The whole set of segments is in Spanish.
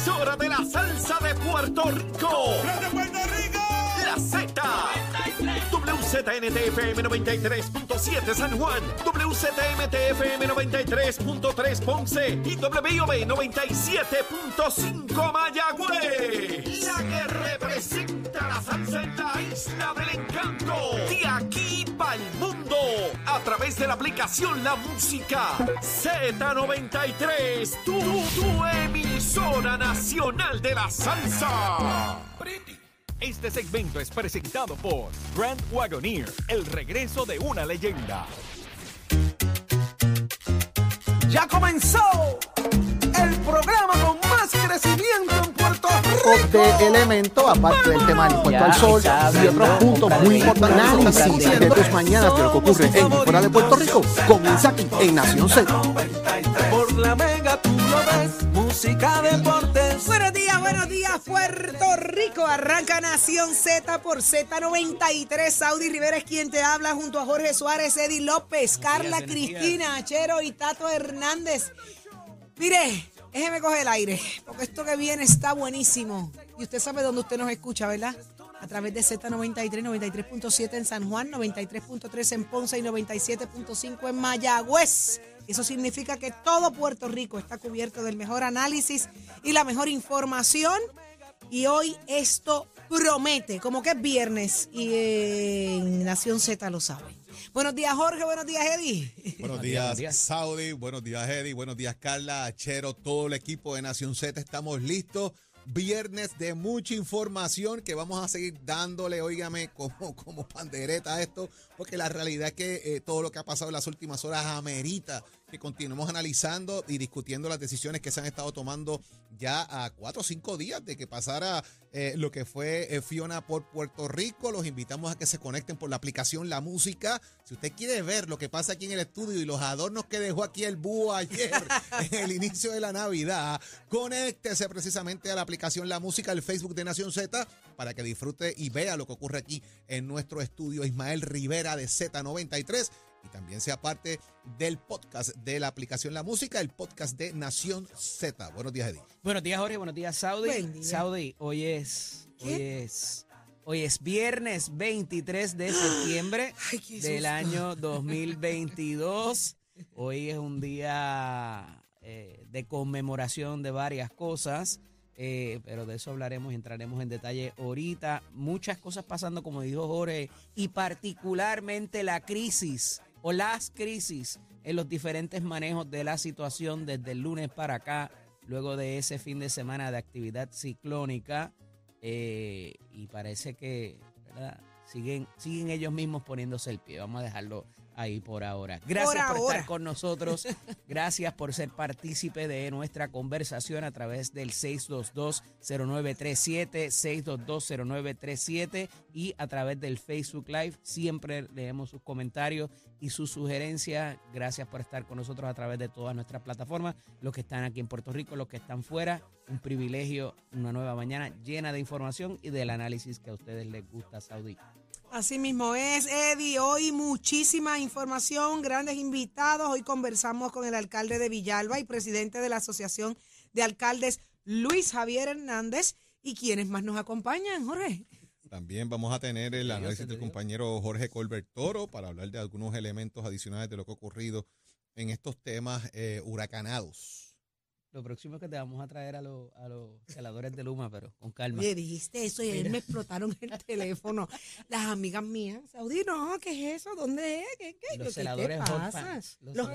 emisora de la salsa de Puerto Rico. ¡La de Puerto Rico! La Z. WZNTFM 93.7 San Juan, WZMTFM 93.3 Ponce y WIOB 97.5 Mayagüez. La que representa la salsa en la isla del de la aplicación La Música Z93. Tu, tu emisora nacional de la salsa. Este segmento es presentado por Grand Wagoneer, el regreso de una leyenda. Ya comenzó el programa con más crecimiento en Puerto Rico. de elementos, aparte del tema del impuesto al sol y otros puntos muy importantes análisis de tus mañanas de lo que ocurre en fuera de Puerto Rico. Comienza aquí en Nación Z. Por la mega tú lo ves, música, deportes. Buenos días, buenos días, Puerto Rico. Arranca Nación Z por Z93. Saudi Rivera es quien te habla junto a Jorge Suárez, Eddie López, Carla Cristina, Achero y Tato Hernández. Mire, déjeme coger el aire, porque esto que viene está buenísimo. Y usted sabe dónde usted nos escucha, ¿verdad? A través de Z93, 93.7 en San Juan, 93.3 en Ponce y 97.5 en Mayagüez. Eso significa que todo Puerto Rico está cubierto del mejor análisis y la mejor información. Y hoy esto promete, como que es viernes y en Nación Z lo saben. Buenos días, Jorge. Buenos días, Eddie. Buenos días, Saudi. Buenos días, Eddie. Buenos días, Carla, Achero, todo el equipo de Nación Z. Estamos listos. Viernes de mucha información que vamos a seguir dándole, óigame, como, como pandereta a esto, porque la realidad es que eh, todo lo que ha pasado en las últimas horas amerita que continuemos analizando y discutiendo las decisiones que se han estado tomando ya a cuatro o cinco días de que pasara eh, lo que fue eh, Fiona por Puerto Rico. Los invitamos a que se conecten por la aplicación La Música. Si usted quiere ver lo que pasa aquí en el estudio y los adornos que dejó aquí el búho ayer en el inicio de la Navidad, conéctese precisamente a la aplicación La Música, el Facebook de Nación Z, para que disfrute y vea lo que ocurre aquí en nuestro estudio. Ismael Rivera de Z93 y también sea parte del podcast de la aplicación La Música, el podcast de Nación Z. Buenos días, Eddie. Buenos días, Jorge. Buenos días, Saudi. Buen día. Saudi, hoy es. Hoy es. Hoy es viernes 23 de septiembre Ay, del año 2022. Hoy es un día eh, de conmemoración de varias cosas, eh, pero de eso hablaremos y entraremos en detalle ahorita. Muchas cosas pasando, como dijo Jorge, y particularmente la crisis o las crisis en los diferentes manejos de la situación desde el lunes para acá, luego de ese fin de semana de actividad ciclónica. eh, y parece que siguen, siguen ellos mismos poniéndose el pie. Vamos a dejarlo ahí por ahora. Gracias por, ahora. estar con nosotros. Gracias por ser partícipe de nuestra conversación a través del 622-0937, 622-0937 y a través del Facebook Live. Siempre leemos sus comentarios y sus sugerencias. Gracias por estar con nosotros a través de todas nuestras plataformas. Los que están aquí en Puerto Rico, los que están fuera. Un privilegio, una nueva mañana llena de información y del análisis que a ustedes les gusta, Saudi. Así mismo es, Eddie. Hoy muchísima información, grandes invitados. Hoy conversamos con el alcalde de Villalba y presidente de la Asociación de Alcaldes, Luis Javier Hernández. ¿Y quienes más nos acompañan, Jorge? También vamos a tener el análisis del compañero Jorge Colbert Toro para hablar de algunos elementos adicionales de lo que ha ocurrido en estos temas eh, huracanados. Lo próximo es que te vamos a traer a, los a los celadores de Luma, pero con calma. Oye, dijiste eso y ayer me explotaron el teléfono. Las amigas mías, Saudi, no, ¿qué es eso? ¿Dónde es? ¿Qué, qué, Los ¿Qué te celadores hot pasa? pants. Los Los.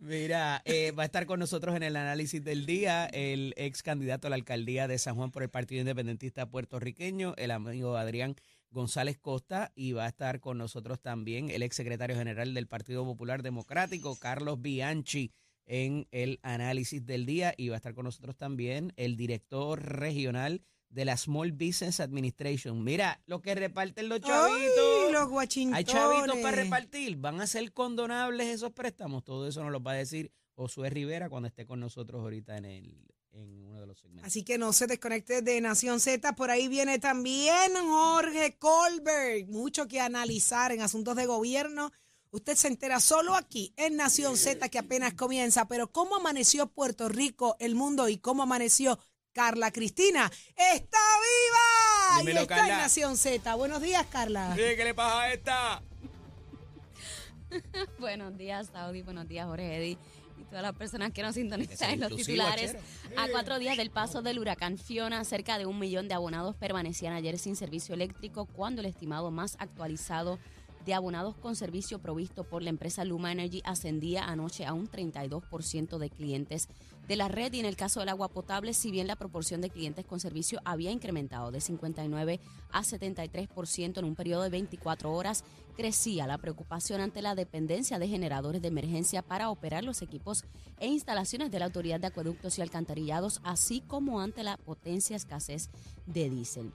Mira, eh, va a estar con nosotros en el análisis del día el ex candidato a la alcaldía de San Juan por el Partido Independentista Puertorriqueño, el amigo Adrián González Costa, y va a estar con nosotros también el ex secretario general del Partido Popular Democrático, Carlos Bianchi, en el análisis del día, y va a estar con nosotros también el director regional de la Small Business Administration. Mira, lo que reparten los chavitos. Ay, los guachintones. Hay chavitos para repartir. ¿Van a ser condonables esos préstamos? Todo eso nos lo va a decir Josué Rivera cuando esté con nosotros ahorita en, el, en uno de los segmentos. Así que no se desconecte de Nación Z. Por ahí viene también Jorge Colbert. Mucho que analizar en asuntos de gobierno Usted se entera solo aquí, en Nación Z, que apenas comienza. Pero ¿cómo amaneció Puerto Rico, el mundo y cómo amaneció Carla Cristina? ¡Está viva! Dímelo, y está Carla. en Nación Z. Buenos días, Carla. ¿Qué le pasa a esta? Buenos días, Saudi. Buenos días, Jorge Eddy. Y todas las personas que nos sintonizan en los titulares. A cuatro días del paso del huracán Fiona, cerca de un millón de abonados permanecían ayer sin servicio eléctrico cuando el estimado más actualizado de abonados con servicio provisto por la empresa Luma Energy ascendía anoche a un 32% de clientes de la red y en el caso del agua potable, si bien la proporción de clientes con servicio había incrementado de 59 a 73% en un periodo de 24 horas, crecía la preocupación ante la dependencia de generadores de emergencia para operar los equipos e instalaciones de la Autoridad de Acueductos y Alcantarillados, así como ante la potencia escasez de diésel.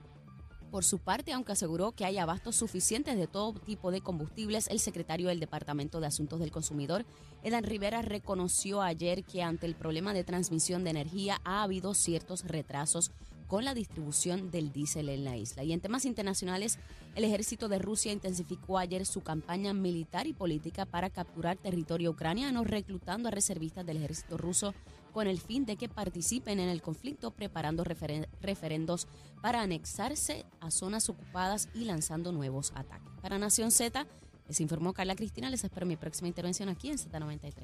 Por su parte, aunque aseguró que hay abastos suficientes de todo tipo de combustibles, el secretario del Departamento de Asuntos del Consumidor, Edan Rivera, reconoció ayer que ante el problema de transmisión de energía ha habido ciertos retrasos con la distribución del diésel en la isla. Y en temas internacionales, el ejército de Rusia intensificó ayer su campaña militar y política para capturar territorio ucraniano, reclutando a reservistas del ejército ruso con el fin de que participen en el conflicto, preparando referen- referendos para anexarse a zonas ocupadas y lanzando nuevos ataques. Para Nación Z, les informó Carla Cristina. Les espero mi próxima intervención aquí en Z93.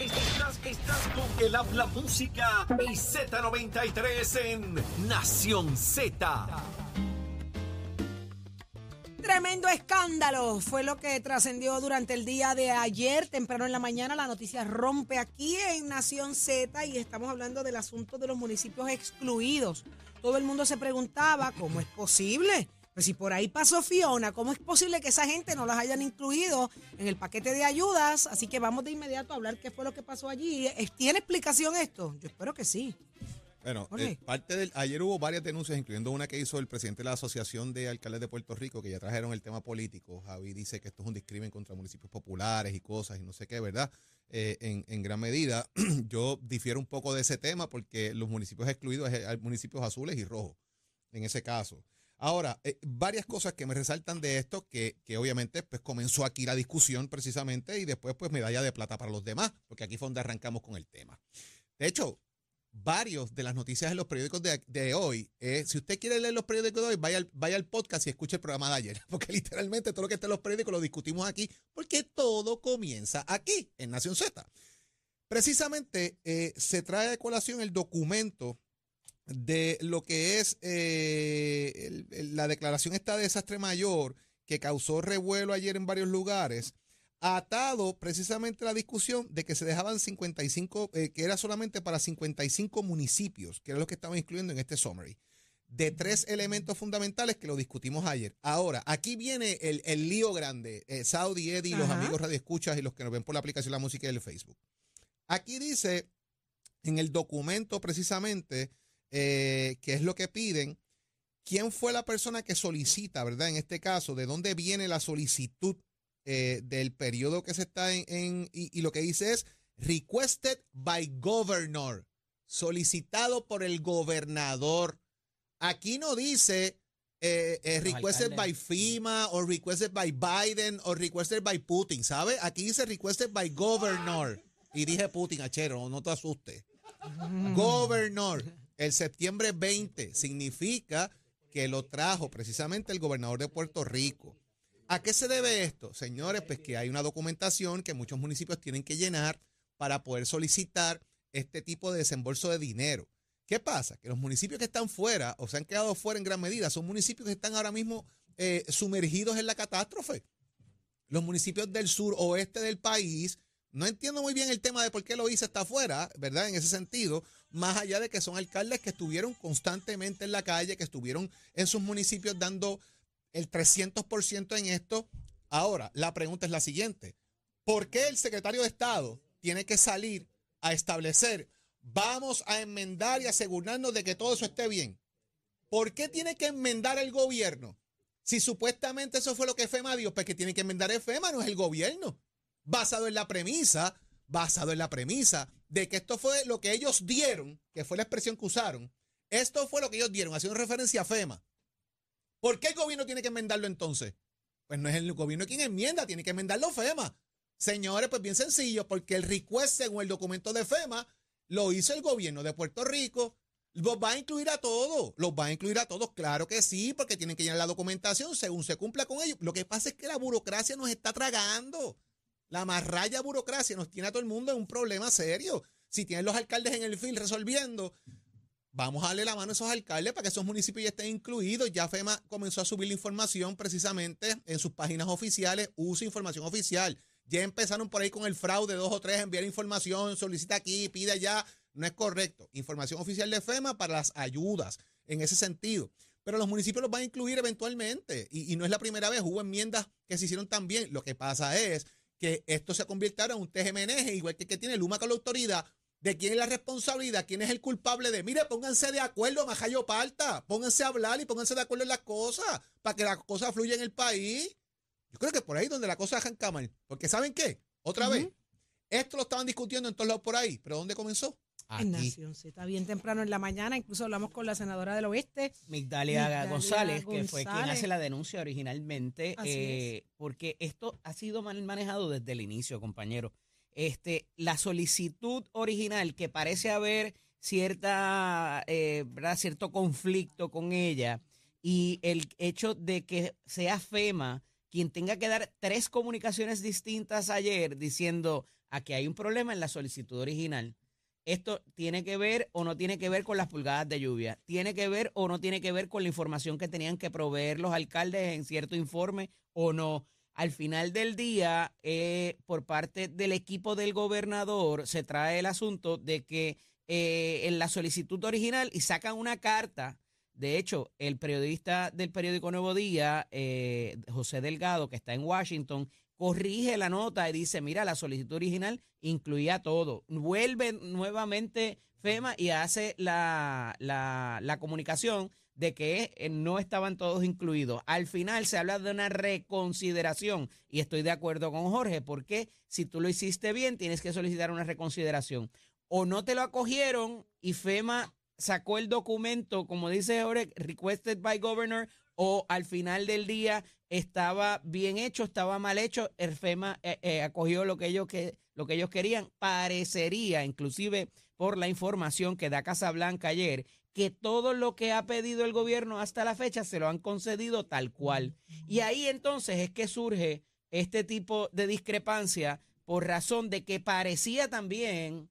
Estás, estás con el habla música y Z93 en Nación Z. Tremendo escándalo fue lo que trascendió durante el día de ayer, temprano en la mañana. La noticia rompe aquí en Nación Z y estamos hablando del asunto de los municipios excluidos. Todo el mundo se preguntaba cómo es posible. Pues si por ahí pasó Fiona, ¿cómo es posible que esa gente no las hayan incluido en el paquete de ayudas? Así que vamos de inmediato a hablar qué fue lo que pasó allí. ¿Tiene explicación esto? Yo espero que sí. Bueno, eh, parte del, ayer hubo varias denuncias, incluyendo una que hizo el presidente de la Asociación de Alcaldes de Puerto Rico, que ya trajeron el tema político. Javi dice que esto es un discrimen contra municipios populares y cosas y no sé qué, ¿verdad? Eh, en, en gran medida, yo difiero un poco de ese tema porque los municipios excluidos hay municipios azules y rojos, en ese caso. Ahora, eh, varias cosas que me resaltan de esto, que, que obviamente pues comenzó aquí la discusión precisamente y después pues medalla de plata para los demás, porque aquí fue donde arrancamos con el tema. De hecho, varios de las noticias en los periódicos de, de hoy. eh, si usted quiere leer los periódicos de hoy, vaya al, podcast y escuche el programa de ayer. Porque literalmente todo lo que está en los periódicos lo discutimos aquí, porque todo comienza aquí, en Nación Z. Precisamente eh, se trae a colación el documento de lo que es eh, la declaración esta de desastre mayor que causó revuelo ayer en varios lugares, atado precisamente a la discusión de que se dejaban 55, eh, que era solamente para 55 municipios, que era lo que estaban incluyendo en este summary, de tres elementos fundamentales que lo discutimos ayer. Ahora, aquí viene el, el lío grande, eh, Saudi, Eddie, los amigos Radio Escuchas y los que nos ven por la aplicación La Música y el Facebook. Aquí dice, en el documento precisamente, eh, que es lo que piden, quién fue la persona que solicita, ¿verdad? En este caso, de dónde viene la solicitud eh, del periodo que se está en, en- y, y lo que dice es requested by governor, solicitado por el gobernador. Aquí no dice eh, eh, requested by. FEMA o requested by Biden o requested by Putin, ¿sabe? Aquí dice requested by governor. Y dije Putin, achero, no te asustes. Gobernor, el septiembre 20 significa que lo trajo precisamente el gobernador de Puerto Rico. ¿A qué se debe esto? Señores, pues que hay una documentación que muchos municipios tienen que llenar para poder solicitar este tipo de desembolso de dinero. ¿Qué pasa? Que los municipios que están fuera o se han quedado fuera en gran medida son municipios que están ahora mismo eh, sumergidos en la catástrofe. Los municipios del sur oeste del país, no entiendo muy bien el tema de por qué lo hice está afuera, ¿verdad? En ese sentido, más allá de que son alcaldes que estuvieron constantemente en la calle, que estuvieron en sus municipios dando el 300% en esto. Ahora, la pregunta es la siguiente. ¿Por qué el secretario de Estado tiene que salir a establecer, vamos a enmendar y asegurarnos de que todo eso esté bien? ¿Por qué tiene que enmendar el gobierno? Si supuestamente eso fue lo que FEMA dio, pues que tiene que enmendar el FEMA, no es el gobierno. Basado en la premisa, basado en la premisa de que esto fue lo que ellos dieron, que fue la expresión que usaron, esto fue lo que ellos dieron, haciendo referencia a FEMA. ¿Por qué el gobierno tiene que enmendarlo entonces? Pues no es el gobierno quien enmienda, tiene que enmendarlo FEMA. Señores, pues bien sencillo, porque el request según el documento de FEMA lo hizo el gobierno de Puerto Rico. Los va a incluir a todos, los va a incluir a todos, claro que sí, porque tienen que llenar la documentación según se cumpla con ellos. Lo que pasa es que la burocracia nos está tragando. La marraya burocracia nos tiene a todo el mundo en un problema serio. Si tienen los alcaldes en el field resolviendo, vamos a darle la mano a esos alcaldes para que esos municipios ya estén incluidos. Ya FEMA comenzó a subir la información precisamente en sus páginas oficiales, usa información oficial. Ya empezaron por ahí con el fraude, dos o tres, enviar información, solicita aquí, pide allá. No es correcto. Información oficial de FEMA para las ayudas en ese sentido. Pero los municipios los van a incluir eventualmente. Y, no es la primera vez, hubo enmiendas que se hicieron también. Lo que pasa es que esto se convirtiera en un TGMNG, igual que, que tiene Luma con la autoridad, de quién es la responsabilidad, quién es el culpable de, mire, pónganse de acuerdo, Majayo Parta, pónganse a hablar y pónganse de acuerdo en las cosas, para que las cosas fluyan en el país. Yo creo que por ahí donde la cosa arranca mal. Porque ¿saben qué? Otra vez, esto lo estaban discutiendo en todos lados por ahí, pero ¿dónde comenzó? En Nación Z, bien temprano en la mañana, incluso hablamos con la senadora del oeste. Migdalia, Migdalia González, que fue quien hace la denuncia originalmente, Así eh, porque esto ha sido mal manejado desde el inicio, compañero. Este, la solicitud original, que parece haber cierta, eh, cierto conflicto con ella, y el hecho de que sea FEMA quien tenga que dar tres comunicaciones distintas ayer diciendo aquí hay un problema en la solicitud original. Esto tiene que ver o no tiene que ver con las pulgadas de lluvia. Tiene que ver o no tiene que ver con la información que tenían que proveer los alcaldes en cierto informe o no. Al final del día, eh, por parte del equipo del gobernador, se trae el asunto de que eh, en la solicitud original y sacan una carta. De hecho, el periodista del periódico Nuevo Día, eh, José Delgado, que está en Washington, corrige la nota y dice, mira, la solicitud original incluía todo. Vuelve nuevamente FEMA y hace la, la, la comunicación de que eh, no estaban todos incluidos. Al final se habla de una reconsideración y estoy de acuerdo con Jorge, porque si tú lo hiciste bien, tienes que solicitar una reconsideración. O no te lo acogieron y FEMA sacó el documento, como dice Jorge, requested by governor, o al final del día estaba bien hecho, estaba mal hecho, el FEMA eh, eh, acogió lo que ellos que lo que ellos querían. Parecería, inclusive por la información que da Casablanca ayer, que todo lo que ha pedido el gobierno hasta la fecha se lo han concedido tal cual. Y ahí entonces es que surge este tipo de discrepancia por razón de que parecía también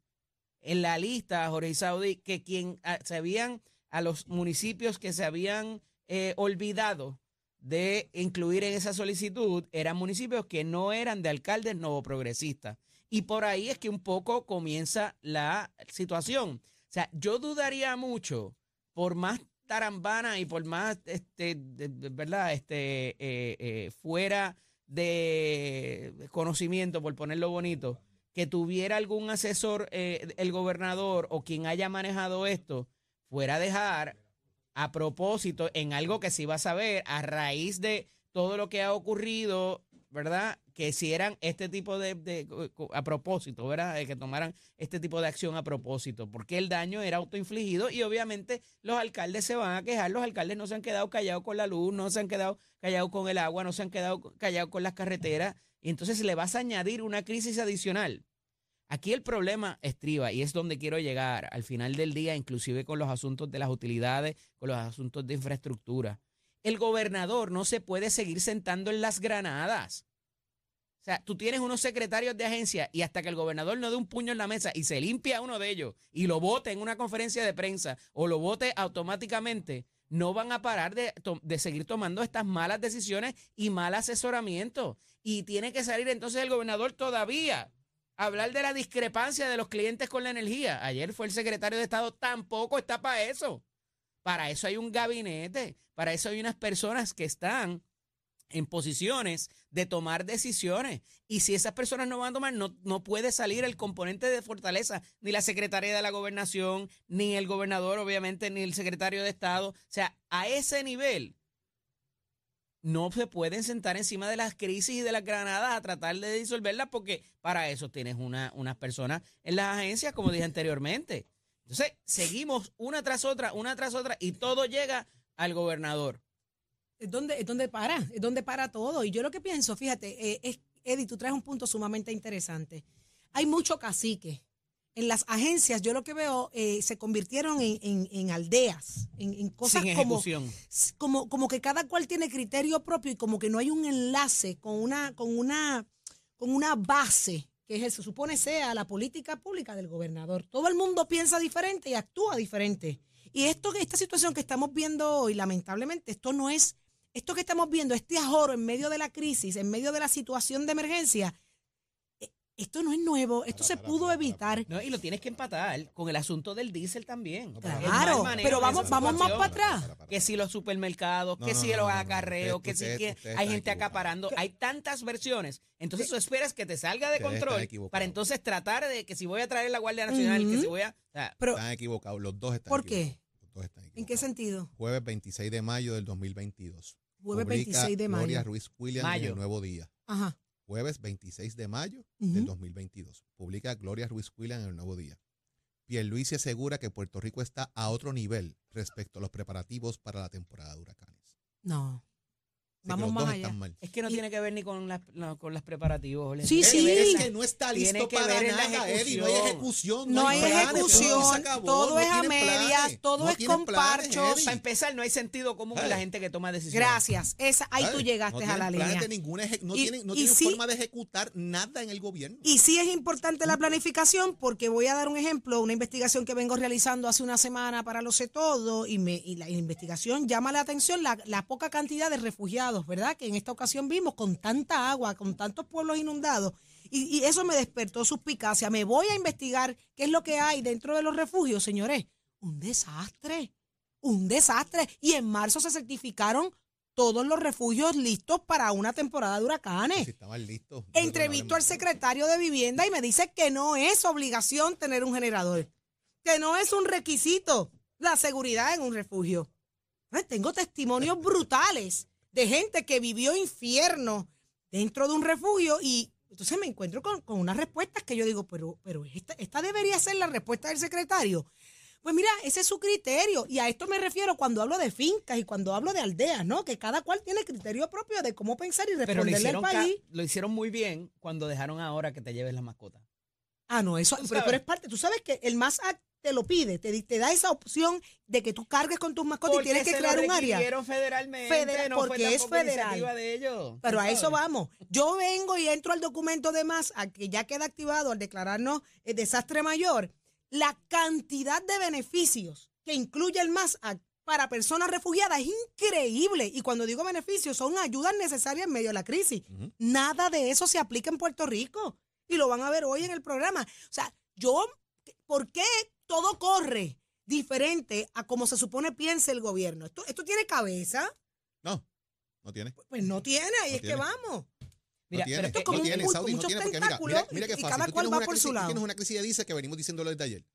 en la lista, Jorge Saudi, que quien ah, se habían a los municipios que se habían eh, olvidado de incluir en esa solicitud eran municipios que no eran de alcaldes nuevo progresistas. Y por ahí es que un poco comienza la situación. Sea, yo dudaría mucho, por más tarambana y por más, este, de- ¿verdad? Este, eh, eh, fuera de conocimiento, por ponerlo bonito, que tuviera algún asesor, eh, el gobernador o quien haya manejado esto, fuera a dejar a propósito en algo que se iba a saber a raíz de todo lo que ha ocurrido, ¿verdad? Que hicieran este tipo de, de- a propósito, ¿verdad? Que tomaran este tipo de acción a propósito, porque el daño era autoinfligido y obviamente los alcaldes se van a quejar, los alcaldes no se han quedado callados con la luz, no se han quedado callados con el agua, no se han quedado callados con las carreteras, y entonces le vas a añadir una crisis adicional. Aquí el problema estriba y es donde quiero llegar al final del día, inclusive con los asuntos de las utilidades, con los asuntos de infraestructura. El gobernador no se puede seguir sentando en las granadas. O sea, tú tienes unos secretarios de agencia y hasta que el gobernador no dé un puño en la mesa y se limpia uno de ellos y lo vote en una conferencia de prensa o lo vote automáticamente, no van a parar de, de seguir tomando estas malas decisiones y mal asesoramiento. Y tiene que salir entonces el gobernador todavía a hablar de la discrepancia de los clientes con la energía. Ayer fue el secretario de Estado, tampoco está para eso. Para eso hay un gabinete, para eso hay unas personas que están en posiciones de tomar decisiones. Y si esas personas no van a tomar, no, no puede salir el componente de fortaleza, ni la Secretaría de la Gobernación, ni el gobernador, obviamente, ni el secretario de Estado. O sea, a ese nivel no se pueden sentar encima de las crisis y de las granadas a tratar de disolverlas porque para eso tienes una, unas personas en las agencias, como dije anteriormente. Entonces, seguimos una tras otra, una tras otra, y todo llega al gobernador. Es donde, es donde para, es donde para todo. Y yo lo que pienso, fíjate, eh, es, Eddie, tú traes un punto sumamente interesante. Hay mucho cacique. En las agencias, yo lo que veo, eh, se convirtieron en, en- en aldeas, en, en cosas Sin como, como, como que cada cual tiene criterio propio y como que no hay un enlace con una, con una, con una base que se supone sea la política pública del gobernador. Todo el mundo piensa diferente y actúa diferente. Y esto, esta situación que estamos viendo hoy, lamentablemente, esto no es, esto que estamos viendo, este ajoro en medio de la crisis, en medio de la situación de emergencia, eh, esto no es nuevo, esto se pudo evitar. No, y lo tienes que empatar con el asunto del diésel también. Claro, pero vamos, vamos más para atrás. Que si los supermercados, No, que no, si no, los acarreos, Usted- que si hay gente acaparando. Hay tantas versiones. Entonces tú esperas que te salga de control para entonces tratar de que si voy a traer la Guardia Nacional, que si voy a... o sea, Pero, Están equivocados, los dos están ¿Por qué? equivocados. Los dos están ¿en qué sentido? Jueves 26 de mayo del 2022. Jueves Publica 26 de mayo. Gloria Ruiz Williams en Mayo. el Nuevo Día. Ajá. Jueves 26 de mayo Ujú. del 2022. Publica Gloria Ruiz Williams en el Nuevo Día. Pierluisi asegura que Puerto Rico está a otro nivel respecto a los preparativos para la temporada de huracanes. No. Vamos más allá. es que no Y- tiene que ver ni con las, no, con las preparativos. Sí, sí. Es que no está tiene listo que para nada, Eddie. No hay ejecución. No hay planes, ejecución, acabó, todo no es a medias, todo no es con planes, parchos. Para empezar, no hay sentido común en la gente que toma decisiones. Gracias. Esa, ahí tú llegaste no a la línea. de ninguna eje- no Y- tienen, no y tienen sí- forma de ejecutar nada en el gobierno. Y sí es importante la planificación porque voy a dar un ejemplo, una investigación que vengo realizando hace una semana para lo sé todo y, me, y la investigación llama la atención la, la poca cantidad de refugiados, ¿verdad? Que en esta ocasión vimos con tanta agua, con tantos pueblos inundados y, y eso me despertó suspicacia. Me voy a investigar qué es lo que hay dentro de los refugios, señores. Un desastre, un desastre. Y en marzo se certificaron todos los refugios listos para una temporada de huracanes. Si estaban listos. Entrevisto al secretario de Vivienda y me dice que no es obligación tener un generador, que no es un requisito la seguridad en un refugio. Tengo testimonios brutales de gente que vivió infierno dentro de un refugio y entonces me encuentro con, con unas respuestas que yo digo, pero, pero esta, esta debería ser la respuesta del secretario. Pues mira, ese es su criterio. Y a esto me refiero cuando hablo de fincas y cuando hablo de aldeas, ¿no? Que cada cual tiene criterio propio de cómo pensar y responderle al país. lo hicieron muy bien cuando dejaron ahora que te lleves la mascota. Ah, no, eso, pero es parte. Tú sabes que el más te lo pide, te, te da esa opción de que tú cargues con tus mascotas y tienes que crear lo un área. federalmente, Federal, no fue porque es tampoco federal. de ellos. Pero a eso vamos. Yo vengo y entro al documento de más, a que ya queda activado al declararnos el desastre mayor, la cantidad de beneficios que incluye el MAS para personas refugiadas es increíble. Y cuando digo beneficios, son ayudas necesarias en medio de la crisis. Nada de eso se aplica en Puerto Rico. Y lo van a ver hoy en el programa. O sea, yo, ¿por qué todo corre diferente a como se supone piense el gobierno? ¿Esto, esto tiene cabeza? No, no tiene. Pues no tiene, ahí No es que vamos. Mira, no tiene, pero esto es como no un tiene, Saudi, no muchos tiene, porque mira, mira, tentáculos mira qué y fácil. cada cual va una por crisis, su lado. tienes una crisis de diésel que venimos diciéndolo desde ayer.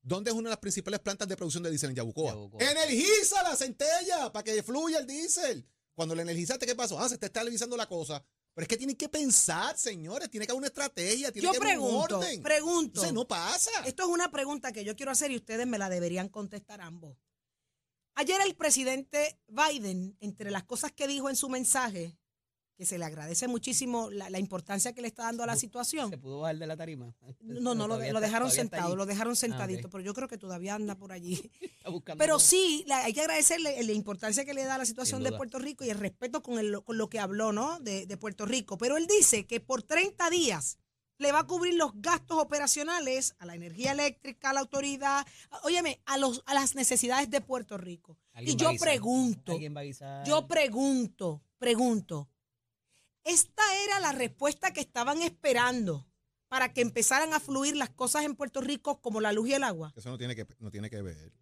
¿Dónde es una de las principales plantas de producción de diésel en Yabucoa? Yabucoa. Energiza la centella para que fluya el diésel. Cuando lo energizaste, ¿qué pasó? Ah, se te está energizando la cosa. Pero es que tienen que pensar, señores. Tiene que haber una estrategia. Tiene Yo que haber un orden. pregunto. Entonces no pasa. Esto es una pregunta que yo quiero hacer y ustedes me la deberían contestar ambos. Ayer el presidente Biden, entre las cosas que dijo en su mensaje, que se le agradece muchísimo la, la importancia que le está dando a la situación. ¿Se pudo bajar de la tarima? No, no, lo, dejaron sentado, lo dejaron Ah, sentadito, pero yo creo que todavía anda por allí. Pero sí, la- hay que agradecerle la importancia que le da a la situación de. Puerto Rico y el respeto con, el- con lo que habló, ¿no? De, de Puerto Rico. Pero él dice que por 30 días le va a cubrir los gastos operacionales a la energía eléctrica, a la autoridad, óyeme, a, los, a las necesidades de Puerto Rico. Y yo pregunto, yo pregunto, pregunto, ¿esta era la respuesta que estaban esperando para que empezaran a fluir las cosas en Puerto Rico como la luz y el agua? Eso no tiene que, no tiene que ver.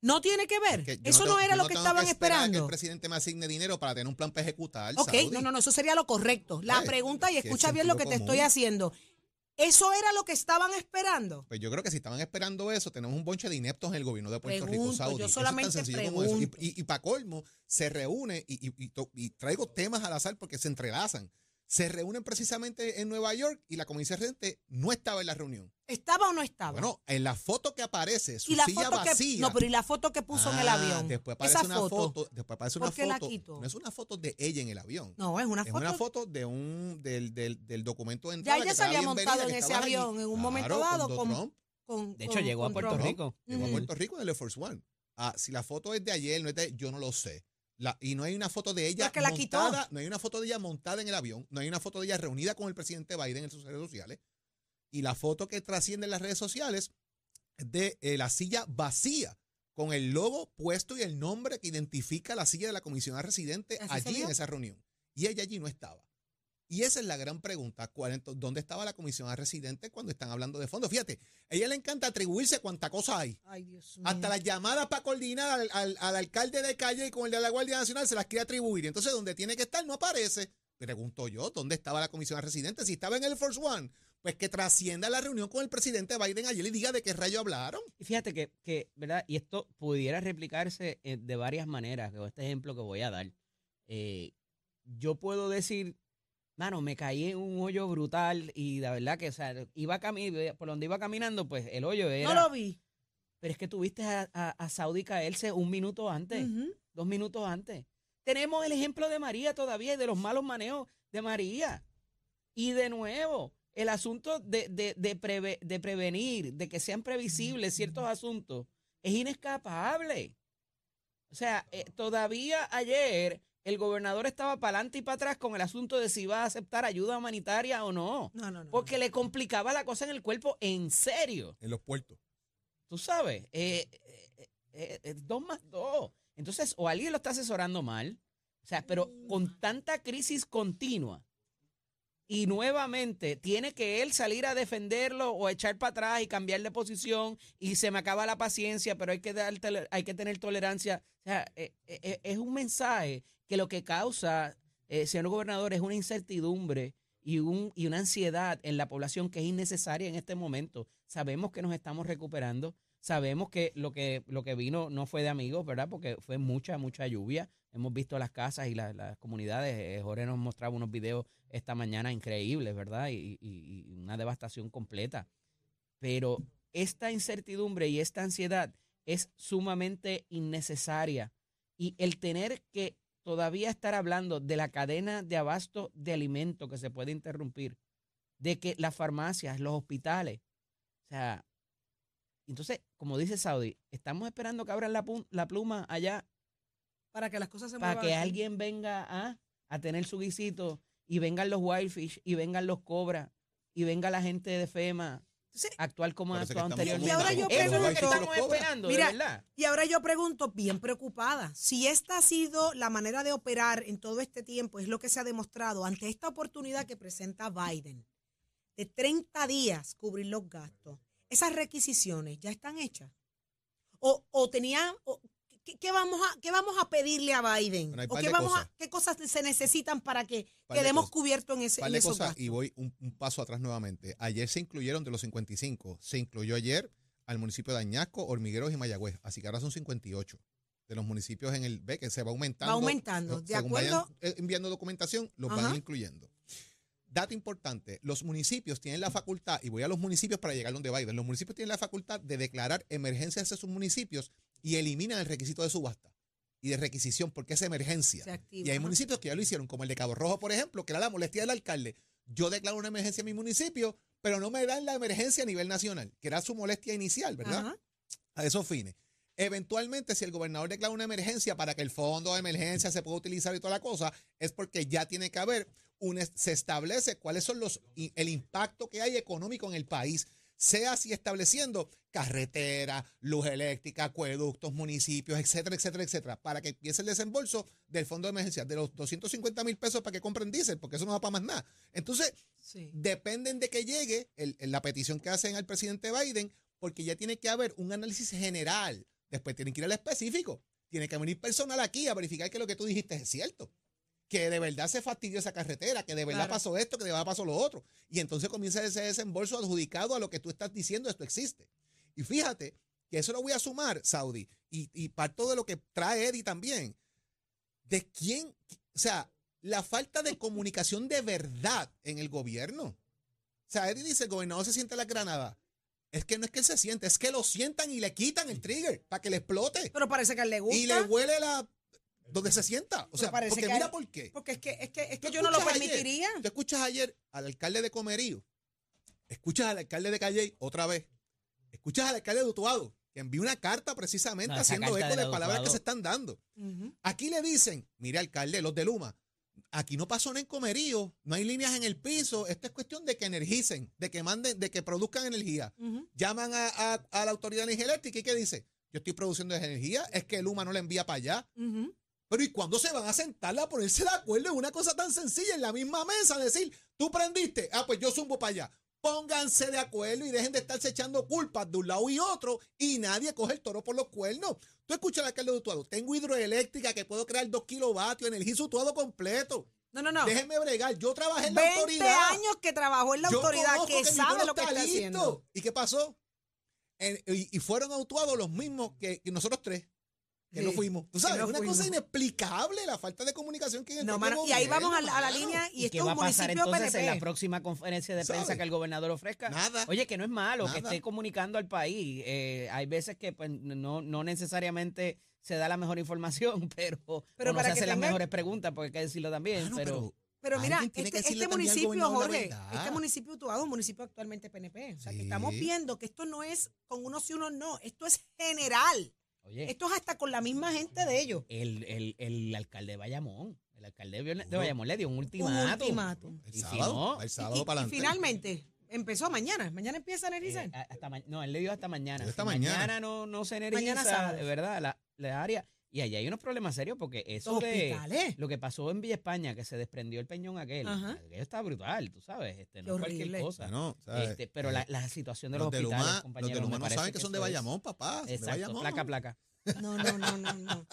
No tiene que ver. Es que yo Eso no, tengo- era lo que estaban esperar a que esperando. el presidente me asigne dinero para tener un plan para ejecutar. Ok, Saudi. no, no, no, eso sería lo correcto. La Eh, pregunta, y escucha bien lo que te estoy haciendo. ¿Eso era lo que estaban esperando? Pues yo creo que si estaban esperando eso, tenemos un bonche de ineptos en el gobierno de Puerto Pregunto, Rico, Saudi. yo Eso es solamente eso. pregunto. Y, y, para colmo, se reúne y, y traigo temas al azar porque se entrelazan. Se reúnen precisamente en Nueva York y la comisión residente no estaba en la reunión. ¿Estaba o no estaba? Bueno, en la foto que aparece, su y la silla foto que, vacía. no, pero y la foto que puso en el Ah, avión. Después aparece Esa una foto. después aparece una ¿Por qué la foto. quitó? No es una foto de ella en el avión. No, es una es foto. una foto de un del, del, del documento de ya entrada. ella que se había montado en ese allí. avión en un momento Claro, dado con Trump. con- De hecho, con- llegó a Puerto Trump. Rico. Llegó a Ujú. Puerto Rico en el Air Force One. Ah, si la foto es de ayer, no es de, yo no lo sé. La- y no hay una foto de ella quitó. montada, no hay una foto de ella montada en el avión, no hay una foto de ella reunida con el presidente Biden en sus redes sociales. Y la foto que trasciende en las redes sociales es de eh, la silla vacía, con el logo puesto y el nombre que identifica la silla de la comisionada residente ¿Así se allí en esa reunión. Y ella allí no estaba. Y esa es la gran pregunta. ¿cuál ento- ¿Dónde estaba la comisionada residente cuando están hablando de fondos? Fíjate, a ella le encanta atribuirse cuánta cosa hay. Ay, Dios mío. Hasta las llamadas para coordinar al, al- al alcalde de calle y con el de la Guardia Nacional se las quiere atribuir. Entonces, donde tiene que estar no aparece. Pregunto yo, ¿dónde estaba la comisión residente? Si estaba en el First One, pues que trascienda la reunión con el presidente Biden ayer y diga de qué rayo hablaron. Y fíjate que, que, ¿verdad? Y esto pudiera replicarse eh, de varias maneras, con este ejemplo que voy a dar. Eh, yo puedo decir, mano, me caí en un hoyo brutal y la verdad que, o sea, iba cami- por donde iba caminando, pues el hoyo era... No lo vi. Pero es que tuviste a, a, a Saudi caerse un minuto antes, dos minutos antes. Tenemos el ejemplo de María todavía y de los malos manejos de María. Y de nuevo, el asunto de, de, de, preve- de prevenir, de que sean previsibles ciertos asuntos, es inescapable. O sea, eh, todavía ayer el gobernador estaba para adelante y para atrás con el asunto de si iba a aceptar ayuda humanitaria o no. No, no, no. Porque le complicaba la cosa en el cuerpo en serio. En los puertos. Tú sabes, eh, eh, eh, eh, dos más dos. Entonces, o alguien lo está asesorando mal, o sea, pero con tanta crisis continua y nuevamente tiene que él salir a defenderlo o echar para atrás y cambiar de posición y se me acaba la paciencia, pero hay que, dar, hay que tener tolerancia. O sea, eh, eh, eh, es un mensaje que lo que causa, eh, señor gobernador, es una incertidumbre y, un, y una ansiedad en la población que es innecesaria en este momento. Sabemos que nos estamos recuperando, sabemos que lo que, lo que vino no fue de amigos, ¿verdad? Porque fue mucha, mucha lluvia. Hemos visto las casas y la- las comunidades. Eh, Jorge nos mostraba unos videos esta mañana increíbles, ¿verdad? Y, y- y una devastación completa. Pero esta incertidumbre y esta ansiedad es sumamente innecesaria. Y el tener que todavía estar hablando de la cadena de abasto de alimentos que se puede interrumpir, de que las farmacias, los hospitales, o sea, entonces, como dice Saudi, estamos esperando que abran la, la pluma allá Para que las cosas se para muevan. que alguien venga a, a tener su guisito y vengan los wildfish y vengan los cobras y venga la gente de FEMA A actuar como han actuado anteriormente. Y ahora yo Eso es lo que pregunto- estamos esperando, Mira, de verdad. Y ahora yo pregunto, bien preocupada, si esta ha sido la manera de operar en todo este tiempo, es lo que se ha demostrado ante esta oportunidad que presenta Biden, de 30 días cubrir los gastos, esas requisiciones ya están hechas. O, o tenía, o- ¿qué, qué vamos a, ¿qué vamos a pedirle a Biden? Bueno, ¿O qué, de vamos a, cosas. qué cosas se necesitan para que de quedemos cubiertos en, ese, par en de esos cosas gastos? y voy un, un paso atrás nuevamente. Ayer se incluyeron de los 55, se incluyó ayer al municipio de Añasco, Hormigueros y Mayagüez, así que ahora son 58 de los municipios en el B que se va aumentando. Va aumentando, de según acuerdo. eh, enviando documentación, los van incluyendo. Dato importante, los municipios tienen la facultad, y voy a los municipios para llegar donde Biden, los municipios tienen la facultad de declarar emergencias en sus municipios y eliminan el requisito de subasta y de requisición porque es emergencia. Activa, Y hay ajá. municipios que ya lo hicieron, como el de Cabo Rojo, por ejemplo, que era la molestia del alcalde. Yo declaro una emergencia en mi municipio, pero no me dan la emergencia a nivel nacional, que era su molestia inicial, ¿verdad? Ajá. A esos fines. Eventualmente, si el gobernador declara una emergencia para que el fondo de emergencia se pueda utilizar y toda la cosa, es porque ya tiene que haber un, se establece cuáles son los el impacto que hay económico en el país, sea así estableciendo carretera, luz eléctrica, acueductos, municipios, etcétera, etcétera, etcétera, para que empiece el desembolso del fondo de emergencia de los 250 mil pesos para que compren diésel, porque eso no va para más nada. Entonces, Sí. dependen de que llegue el- la petición que hacen al presidente Biden, porque ya tiene que haber un análisis general. Después tienen que ir al específico. Tiene que venir personal aquí a verificar que lo que tú dijiste es cierto. Que de verdad se fastidió esa carretera, que de verdad Claro. pasó esto, que de verdad pasó lo otro. Y entonces comienza ese desembolso adjudicado a lo que tú estás diciendo, esto existe. Y fíjate que eso lo voy a sumar, Saudi, y, y parto de lo que trae Eddie también. ¿De quién? O sea, la falta de comunicación de verdad en el gobierno. O sea, Eddie dice, el gobernador se siente la granada. Es que no es que él se siente, es que lo sientan y le quitan el trigger para que le explote. Pero parece que a él le gusta. Y le huele la donde se sienta. O sea, parece porque que mira hay- por qué. Porque es que, es que, es que yo no lo escuchas ayer- permitiría. Tú escuchas ayer al alcalde de Comerío, escuchas al alcalde de Calle otra vez, escuchas al alcalde de Utuado, que envió una carta precisamente No, haciendo carta eco de de la palabras que se están dando. Aquí le dicen, mire alcalde, los de Luma, aquí no pasó nada en Comerío, no hay líneas en el piso, esto es cuestión de que energicen, de que manden, de que produzcan energía. Llaman a, a- a la Autoridad de Energía Eléctrica y ¿qué dice? Yo estoy produciendo energía, es que Luma no la envía para allá. Pero ¿y cuándo se van a sentar a ponerse de acuerdo en una cosa tan sencilla en la misma mesa? Decir, tú prendiste, ah, pues yo zumbo para allá. Pónganse de acuerdo y dejen de estarse echando culpas de un lado y otro y nadie coge el toro por los cuernos. Tú escuchas al alcalde de Utuado, tengo hidroeléctrica que puedo crear dos kilovatios, energizo Utuado completo. No, no, no. Déjenme bregar, yo trabajé en la 20 autoridad. años que trabajó en la Yo autoridad, que, sabe lo que está haciendo. ¿Y qué pasó? En- y, y fueron autuados los mismos que, que nosotros tres, que no fuimos. Tú sabes, no una fuimos. cosa inexplicable la falta de comunicación que hay en el No, mano, y ahí vamos a la, a la mano. línea y, ¿Y esto es va un a pasar municipio entonces en la PNP. próxima conferencia de prensa que el gobernador ofrezca? Nada. Oye, que no es malo que esté comunicando al país. Eh, hay veces que pues, no, no necesariamente se da la mejor información, pero, Pero no para se que hacen las mejores preguntas, porque hay que decirlo también. Mano, pero, Pero mira, este, este municipio, Jorge, este municipio Utuado es un municipio actualmente PNP. O sea, que estamos viendo que esto no es con unos y unos no, esto es general. Oye, Esto es hasta con la misma gente de ellos. el, el, el alcalde de Bayamón, el alcalde de. Bayamón le dio un Un ultimátum. ultimátum. El Y si sábado, no, sábado y- para y finalmente, empezó mañana. Mañana empieza Eh, a- hasta ma- no, él le dio hasta mañana. Hasta Si mañana. no, no se energiza, Mañana sábado. de verdad, la, la área. Y allá hay unos problemas serios porque eso Los de lo que pasó en Villa España, que se desprendió el peñón aquel, Ajá. aquello está brutal, tú sabes, este, no es cualquier cosa. ¿sabes? Este, pero la, la situación de los, los de hospitales, Luma, los compañeros, de Luma me no saben que son de Bayamón, papá. son de Exacto, Bayamón. placa, placa. No, no, no, no, no.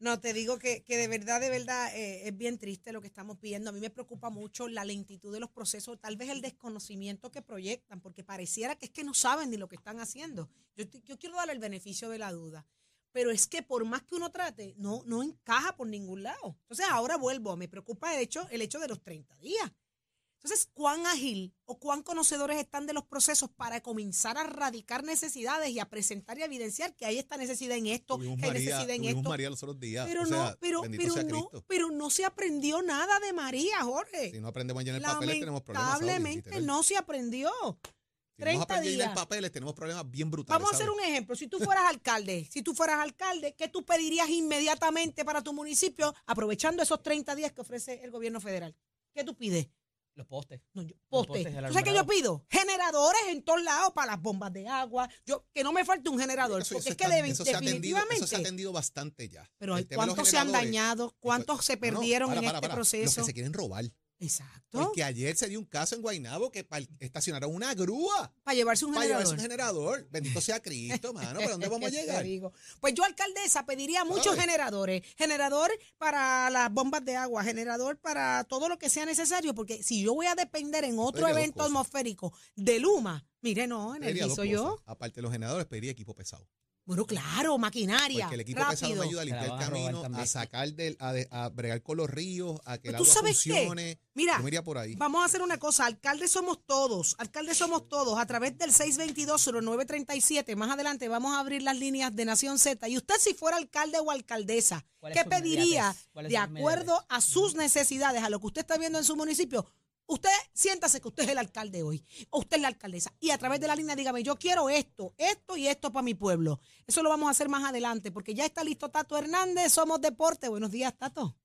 No, te digo que, que de verdad, de verdad, eh, es bien triste lo que estamos pidiendo. A mí me preocupa mucho la lentitud de los procesos, tal vez el desconocimiento que proyectan, porque pareciera que es que no saben ni lo que están haciendo. Yo, yo quiero darle el beneficio de la duda, pero es que por más que uno trate, no, no encaja por ningún lado. Entonces ahora vuelvo, me preocupa el hecho, el hecho de los 30 días. Entonces, ¿cuán ágil o cuán conocedores están de los procesos para comenzar a radicar necesidades y a presentar y a evidenciar que hay esta necesidad en esto, Tuvimos que hay María, necesidad en esto? María los otros días. Pero o no, pero, no, pero no se aprendió nada de María, Jorge. Si no aprendemos ya en el papel, tenemos problemas. Lamentablemente no se aprendió. Si no 30 aprendemos ya en días. el papel, tenemos problemas bien brutales. Vamos a hacer ¿sabes? un ejemplo. Si tú fueras alcalde, si tú fueras alcalde, ¿qué tú pedirías inmediatamente para tu municipio, aprovechando esos 30 días que ofrece el gobierno federal? ¿Qué tú pides? Los postes. No, yo, postes del ¿Tú sabes qué yo pido? Generadores en todos lados para las bombas de agua. Yo Que no me falte un generador. Eso- porque eso es que está- de- eso se ha atendido- definitivamente. Eso se ha atendido bastante ya. pero ¿cuántos se han dañado? ¿Cuántos se No, no, perdieron para, en para, este para. proceso? Los que se quieren robar. Exacto. Porque ayer se dio un caso en Guaynabo que estacionaron una grúa Para llevarse un para llevarse generador. un generador. Bendito sea Cristo, mano. ¿Para dónde vamos a llegar? digo. Pues yo, alcaldesa, pediría muchos generadores. Generador para las bombas de agua, generador para todo lo que sea necesario, porque si yo voy a depender en otro pediría evento atmosférico de Luma, mire, no, Pediría dos energizo yo. Aparte de los generadores, pediría equipo pesado. Bueno, claro, maquinaria. Porque el equipo pesado me ayuda a limpiar el a camino, a sacar del, a, de- a bregar con los ríos, a que el ¿Tú agua sabes qué? funcione. Mira, Yo me iría por ahí. Vamos a hacer una cosa, alcaldes somos todos, alcaldes somos todos, a través del 622-0937, más adelante vamos a abrir las líneas de Nación Z. Y usted si fuera alcalde o alcaldesa, ¿Cuál es ¿qué pediría de acuerdo a sus necesidades, a lo que usted está viendo en su municipio? Usted siéntase que usted es el alcalde hoy, usted es la alcaldesa, y a través de la línea dígame, yo quiero esto, esto y esto para mi pueblo. Eso lo vamos a hacer más adelante, porque ya está listo Tato Hernández, somos deporte. Buenos días, Tato.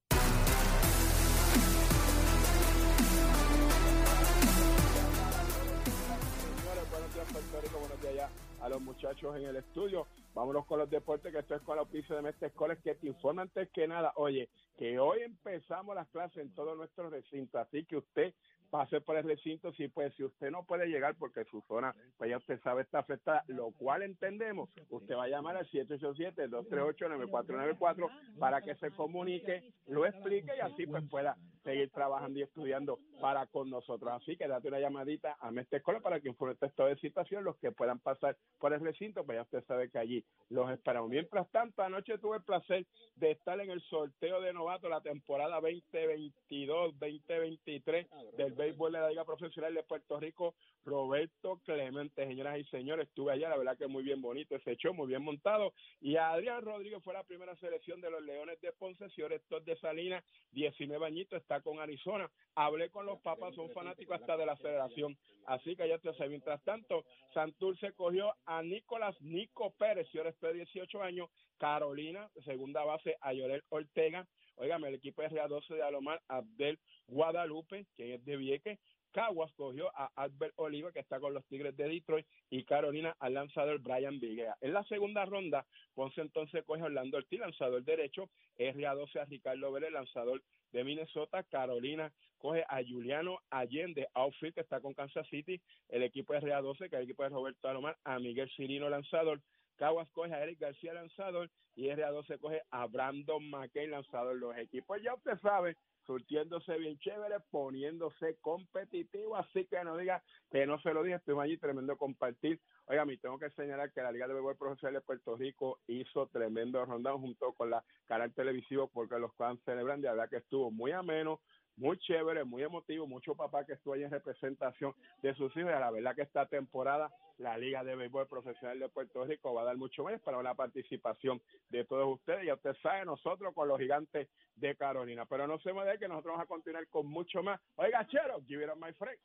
Buenos días Puerto buenos días ya a los muchachos en el estudio. Vámonos con los deportes, que esto es con la auspicio de Mestre Escoles, que te informa antes que nada, oye, que hoy empezamos las clases en todo nuestro recinto, así que usted pase por el recinto, si pues si usted no puede llegar porque su zona, pues ya usted sabe, está afectada, lo cual entendemos, usted va a llamar al 787-238-9494 para que se comunique, lo explique y así pues pueda seguir trabajando y estudiando para con nosotros. Así que date una llamadita a Mestre Escola para que informe texto de situación, los que puedan pasar por el recinto, pues ya usted sabe que allí los esperamos. Mientras tanto, anoche tuve el placer de estar en el sorteo de novato la temporada 2022-2023 del béisbol de la Liga Profesional de Puerto Rico, Roberto Clemente, señoras y señores, estuve allá, la verdad que muy bien bonito ese show, muy bien montado, y Adrián Rodríguez fue la primera selección de los Leones de Ponce, señor Héctor de Salinas, 19 añitos, está con Arizona, hablé con los papas, son fanáticos hasta de la federación, así que ya te sé, mientras tanto, Santurce cogió a Nicolás Nico Pérez, señor de 18 años, Carolina, segunda base, a Llorel Ortega, Óigame, el equipo de RA12 de Alomar, Abdel Guadalupe, quien es de Vieques, Caguas cogió a Albert Oliva, que está con los Tigres de Detroit, y Carolina al lanzador Brian Viguea. En la segunda ronda, Ponce entonces coge a Orlando Ortiz, lanzador derecho, RA12 a Ricardo Vélez, lanzador de Minnesota, Carolina coge a Juliano Allende, outfield, que está con Kansas City, el equipo de RA12, que es el equipo de Roberto Alomar, a Miguel Cirino, lanzador, Caguas coge a Eric García, lanzador, y RA12 coge a Brandon McKay, lanzador. Los equipos ya usted sabe, surtiéndose bien chévere, poniéndose competitivo, así que no diga que no se lo dije, estoy allí tremendo compartir. Oiga, me tengo que señalar que la Liga de Béisbol Profesional de Puerto Rico hizo tremendo rondado junto con la canal televisivo porque los están celebrando y la verdad que estuvo muy ameno, muy chévere, muy emotivo, mucho papá que estuvo ahí en representación de sus hijos la verdad que esta temporada la Liga de Béisbol Profesional de Puerto Rico va a dar mucho más para la participación de todos ustedes. Ya usted sabe, nosotros con los gigantes de Carolina. Pero no se me dé que nosotros vamos a continuar con mucho más. Oiga, Chero, give it up, my friend.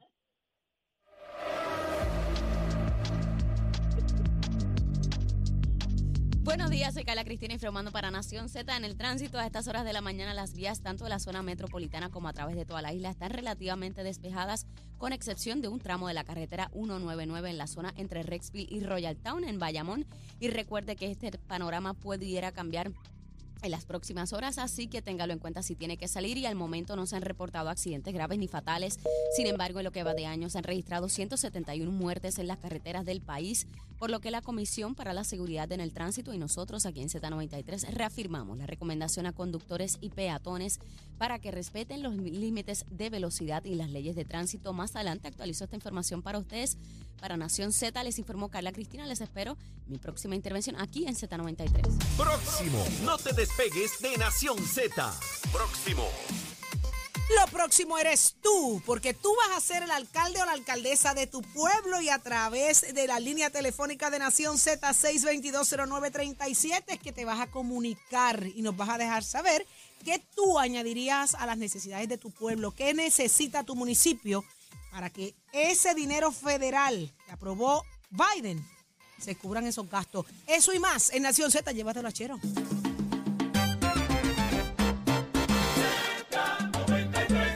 Buenos días, soy Carla Cristina informando para Nación Z. En el tránsito a estas horas de la mañana, las vías tanto de la zona metropolitana como a través de toda la isla están relativamente despejadas, con excepción de un tramo de la carretera 199 en la zona entre Rexville y Royal Town en Bayamón. Y recuerde que este panorama pudiera cambiar en las próximas horas, así que téngalo en cuenta si tiene que salir y al momento no se han reportado accidentes graves ni fatales. Sin embargo, en lo que va de año se han registrado 171 muertes en las carreteras del país, por lo que la Comisión para la Seguridad en el Tránsito y nosotros aquí en Z93 reafirmamos la recomendación a conductores y peatones para que respeten los límites de velocidad y las leyes de tránsito. Más adelante actualizo esta información para ustedes. Para Nación Z les informó Carla Cristina. Les espero mi próxima intervención aquí en Z93. Próximo. No te despegues de Nación Z. Próximo. Lo próximo eres tú, porque tú vas a ser el alcalde o la alcaldesa de tu pueblo y a través de la línea telefónica de Nación Z 6220937 es que te vas a comunicar y nos vas a dejar saber qué tú añadirías a las necesidades de tu pueblo, qué necesita tu municipio para que ese dinero federal que aprobó Biden se cubran esos gastos. Eso y más en Nación Z, llévatelo a Chero.